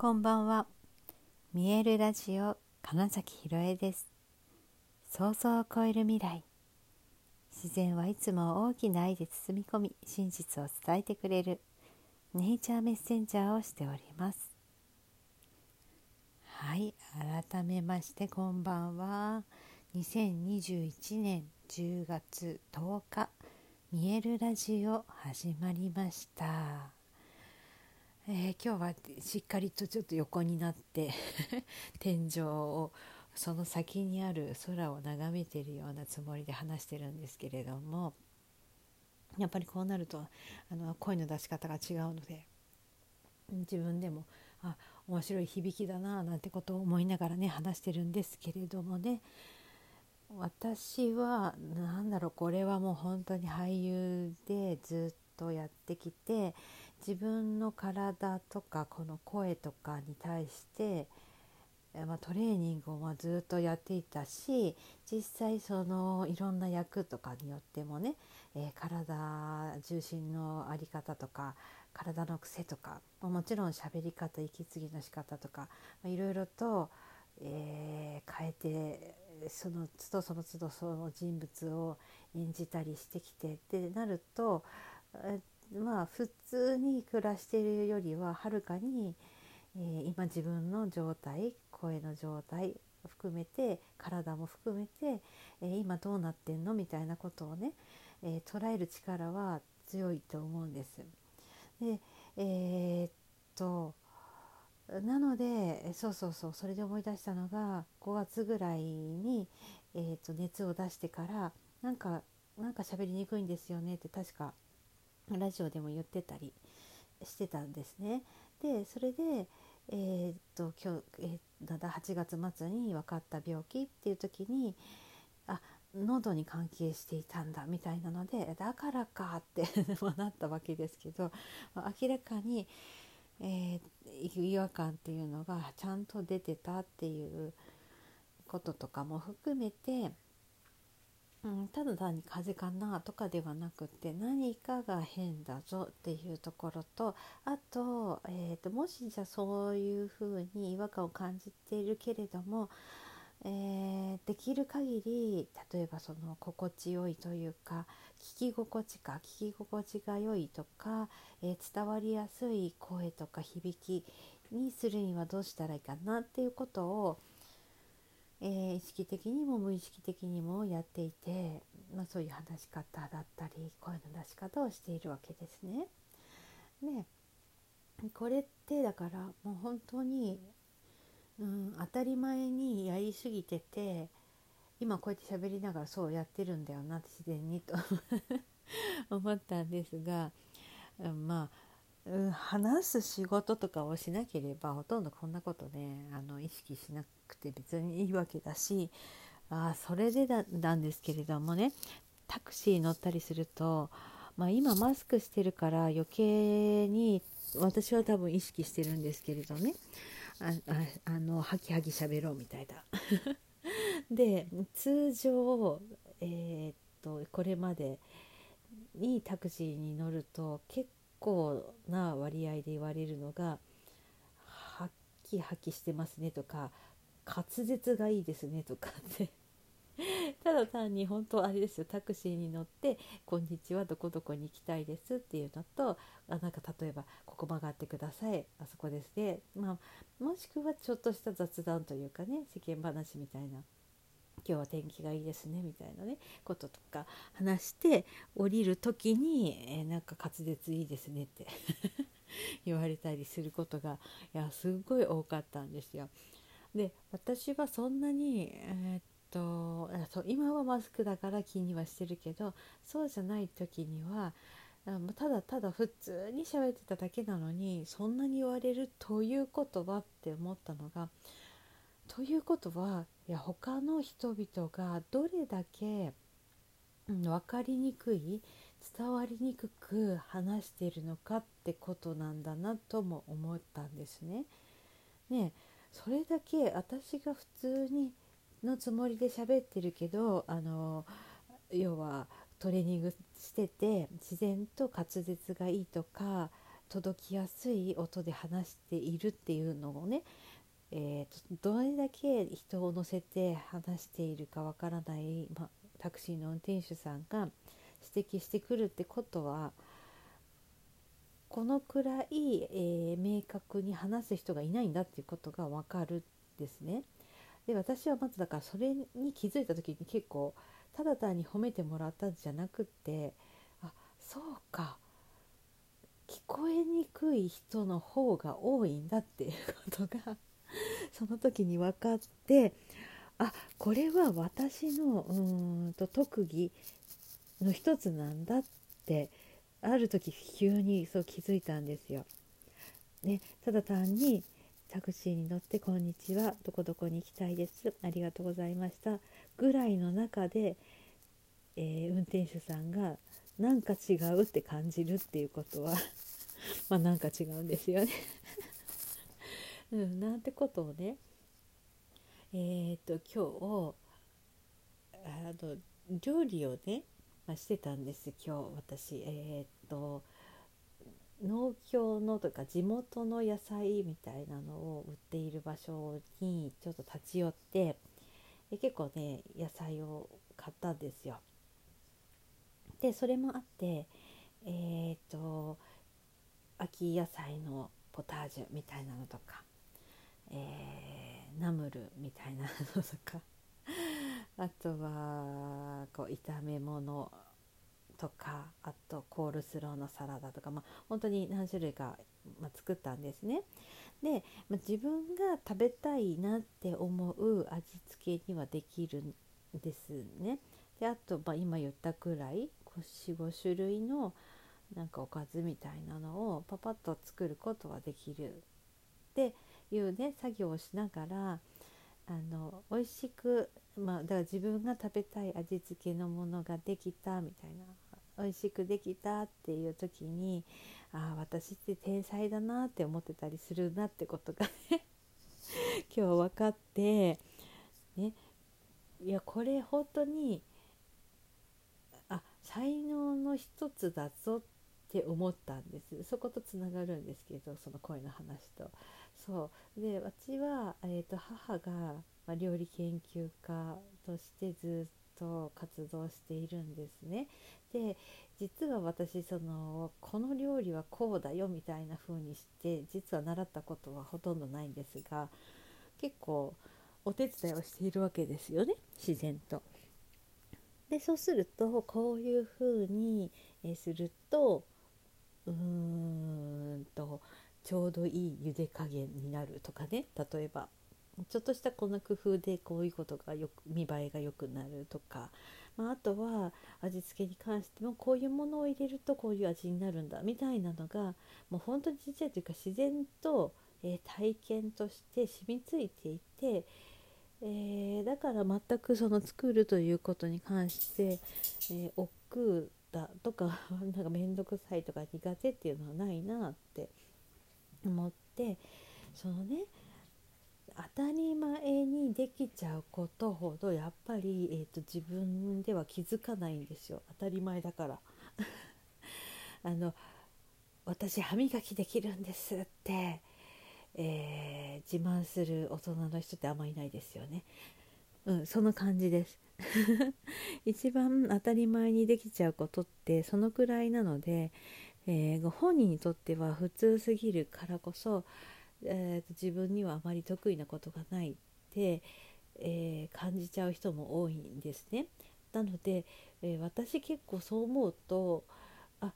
こんばんは。見えるラジオ金崎ひろえです。想像を超える未来。自然はいつも大きな愛で包み込み、真実を伝えてくれるネイチャーメッセンジャーをしております。はい、改めましてこんばんは。2021年10月10日、見えるラジオ始まりました。えー、今日はしっかりとちょっと横になって 天井をその先にある空を眺めているようなつもりで話してるんですけれどもやっぱりこうなるとあの声の出し方が違うので自分でもあ面白い響きだななんてことを思いながらね話してるんですけれどもね私は何だろうこれはもう本当に俳優でずっとやってきて自分の体とかこの声とかに対して、まあ、トレーニングをずっとやっていたし実際そのいろんな役とかによってもね、えー、体重心の在り方とか体の癖とかもちろん喋り方息継ぎの仕方とかいろいろと、えー、変えてその都度その都度その人物を演じたりしてきてってなるとまあ普通に暮らしているよりははるかに、えー、今自分の状態声の状態含めて体も含めて、えー、今どうなってんのみたいなことをね、えー、捉える力は強いと思うんです。でえ、っとなのでそうそうそうそれで思い出したのが5月ぐらいに、えー、と熱を出してからなんかなんか喋りにくいんですよねって確かラジオでも言ってたりしてたんですね。でそれで、えー、っと今日、えー、だ8月末に分かった病気っていう時にあ喉に関係していたんだみたいなのでだからかって なったわけですけど明らかに、えー、違和感っていうのがちゃんと出てたっていうこととかも含めてうん、ただ単に風邪かなとかではなくて何かが変だぞっていうところとあと,、えーと、もしじゃそういうふうに違和感を感じているけれども、えー、できる限り例えばその心地よいというか聞き心地か聞き心地が良いとか、えー、伝わりやすい声とか響きにするにはどうしたらいいかなっていうことをえー、意識的にも無意識的にもやっていて、まあ、そういう話し方だったり声の出し方をしているわけですね。でこれってだからもう本当に、うん、当たり前にやりすぎてて今こうやって喋りながらそうやってるんだよなって自然にと 思ったんですが、うん、まあうん、話す仕事とかをしなければほとんどこんなことねあの意識しなくて別にいいわけだしあそれでだなんですけれどもねタクシー乗ったりすると、まあ、今マスクしてるから余計に私は多分意識してるんですけれどねああのハキハキ喋ろうみたいな。で通常、えー、っとこれまでにタクシーに乗ると結構な割合で言われるのが「ハッキハキしてますね」とか「滑舌がいいですね」とかって。ただ単に本当あれですよ。タクシーに乗って「こんにちはどこどこに行きたいです」っていうのとあなんか例えば「ここ曲がってくださいあそこですね」まあ、もしくはちょっとした雑談というかね世間話みたいな。今日は天気がいいですねみたいなねこととか話して降りる時に、えー、なんか滑舌いいですねって 言われたりすることがいやすごい多かったんですよ。で私はそんなに、えー、っとそう今はマスクだから気にはしてるけどそうじゃない時にはただただ普通に喋ってただけなのにそんなに言われるということはって思ったのがということはいや他の人々がどれだけ、うん、分かりにくい伝わりにくく話しているのかってことなんだなとも思ったんですね。ねそれだけ私が普通にのつもりで喋ってるけどあの要はトレーニングしてて自然と滑舌がいいとか届きやすい音で話しているっていうのをね、えーと、どれだけ人を乗せて話しているかわからない、まタクシーの運転手さんが指摘してくるってことはこのくらい、えー、明確に話す人がいないんだっていうことが分かるですね。で私はまずだからそれに気づいた時に結構ただ単に褒めてもらったんじゃなくってあそうか聞こえにくい人の方が多いんだっていうことが その時に分かってあこれは私のうんと特技の一つなんだってある時急にそう気づいたんですよ。ね、ただ単にタクシーに乗って「こんにちはどこどこに行きたいですありがとうございました」ぐらいの中で、えー、運転手さんがなんか違うって感じるっていうことは まあなんか違うんですよねうん、なんてことをねえー、っと今日あの料理をね、まあ、してたんです今日私えー、っと農協のとか地元の野菜みたいなのを売っている場所にちょっと立ち寄ってで結構ね野菜を買ったんですよ。でそれもあってえっ、と秋野菜のポタージュみたいなのとか、えー、ナムルみたいな のとかあとはこう炒め物とかあとコールスローのサラダとか、まあ、本当に何種類か、まあ、作ったんですね。で、まあ、自分が食べたいなって思う味付けにはできるんですね。であと、ま、今言ったくらい45種類のなんかおかずみたいなのをパパッと作ることはできるっていうね作業をしながらあの美味しくまあだから自分が食べたい味付けのものができたみたいな。美味しくできたっていう時にああ私って天才だなって思ってたりするなってことがね 今日分かってね。いやこれ本当にあ才能の一つだぞってって思ったんですそことつながるんですけどその声の話と。そうで私は、えーと母が、まあ、料理研究家としてずっと活動しているんですね。で実は私そのこの料理はこうだよみたいな風にして実は習ったことはほとんどないんですが結構お手伝いをしているわけですよね自然と。でそうするとこういう風にするとうーんとちょうどいい茹で加減になるとかね。例えばちょっとしたこの工夫でこういうことがよく見栄えが良くなるとか、まあ、あとは味付けに関してもこういうものを入れるとこういう味になるんだみたいなのがもう本当にちっちゃいというか自然と、えー、体験として染みついていて、えー、だから全くその作るということに関して、えー、億劫だとか なんか面倒くさいとか苦手っていうのはないなって思ってそのね当たり前にできちゃうことほどやっぱり、えーと、自分では気づかないんですよ。当たり前だから。あの私歯磨きできるんですって、えー、自慢する大人の人ってあんまいないですよね。うんその感じです 一番当たり前にできちゃうことってそのくらいなので、えー、ご本人にとっては普通すぎるからこそえー、自分にはあまり得意なことがないって、えー、感じちゃう人も多いんですね。なので、えー、私結構そう思うとあ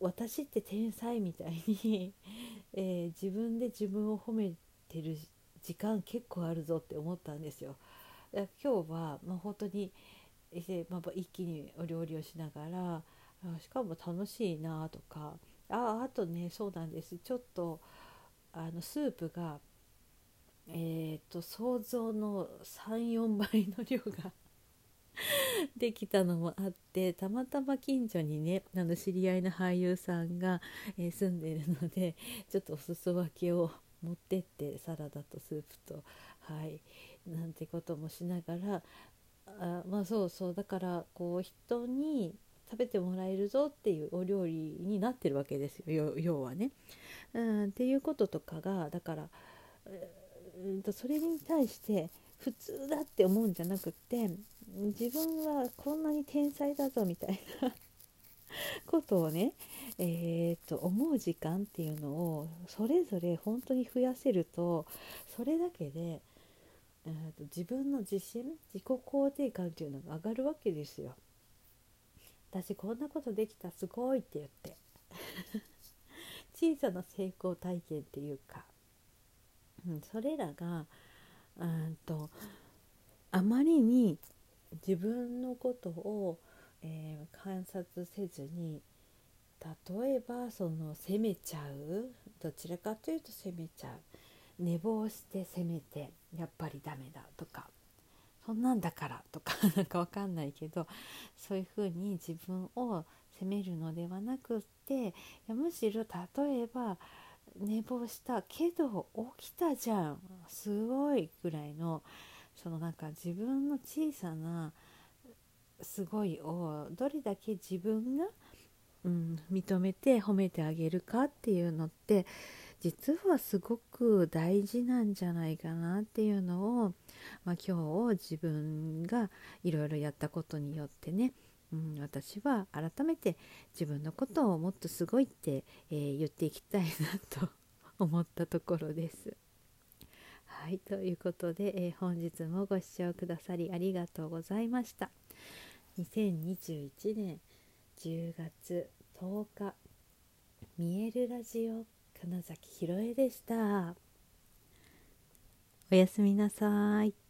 私って天才みたいに え自分で自分を褒めてる時間結構あるぞって思ったんですよ。今日は、まあ、本当に、えーまあ、一気にお料理をしながらしかも楽しいなとかああとねそうなんです。ちょっとあのスープがえーと、想像の34倍の量が できたのもあってたまたま近所にねあの知り合いの俳優さんが、えー、住んでるのでちょっとお裾分けを持ってってサラダとスープとはい。なんてこともしながらあまあそうそうだからこう人に食べてもらえるぞっていうお料理になってるわけですよ要はね。うん、っていうこととかがだから、うんとそれに対して普通だって思うんじゃなくって自分はこんなに天才だぞみたいな ことをね、えー、と思う時間っていうのをそれぞれ本当に増やせるとそれだけで、えー、と自分の自信自己肯定感っていうのが上がるわけですよ。私こんなことできたすごいって言って。小さな成功体験っていうか、うん、それらがうんとあまりに自分のことをえー、観察せずに例えばその責めちゃうどちらかというと責めちゃう。寝坊して責めてやっぱりダメだとかそんなんだからとか なんかわかんないけどそういうふうに自分を責めるのではなくってむしろ例えば寝坊したけど起きたじゃんすごいぐらいのそのなんか自分の小さなすごいをどれだけ自分が、うん、認めて褒めてあげるかっていうのって実はすごく大事なんじゃないかなっていうのを、まあ、今日自分がいろいろやったことによってね、うん、私は改めて自分のことをもっとすごいって、えー、言っていきたいなと思ったところです。はいということで、えー、本日もご視聴くださりありがとうございました。2021年10月10日見えるラジオ金崎ひろえでした。おやすみなさい。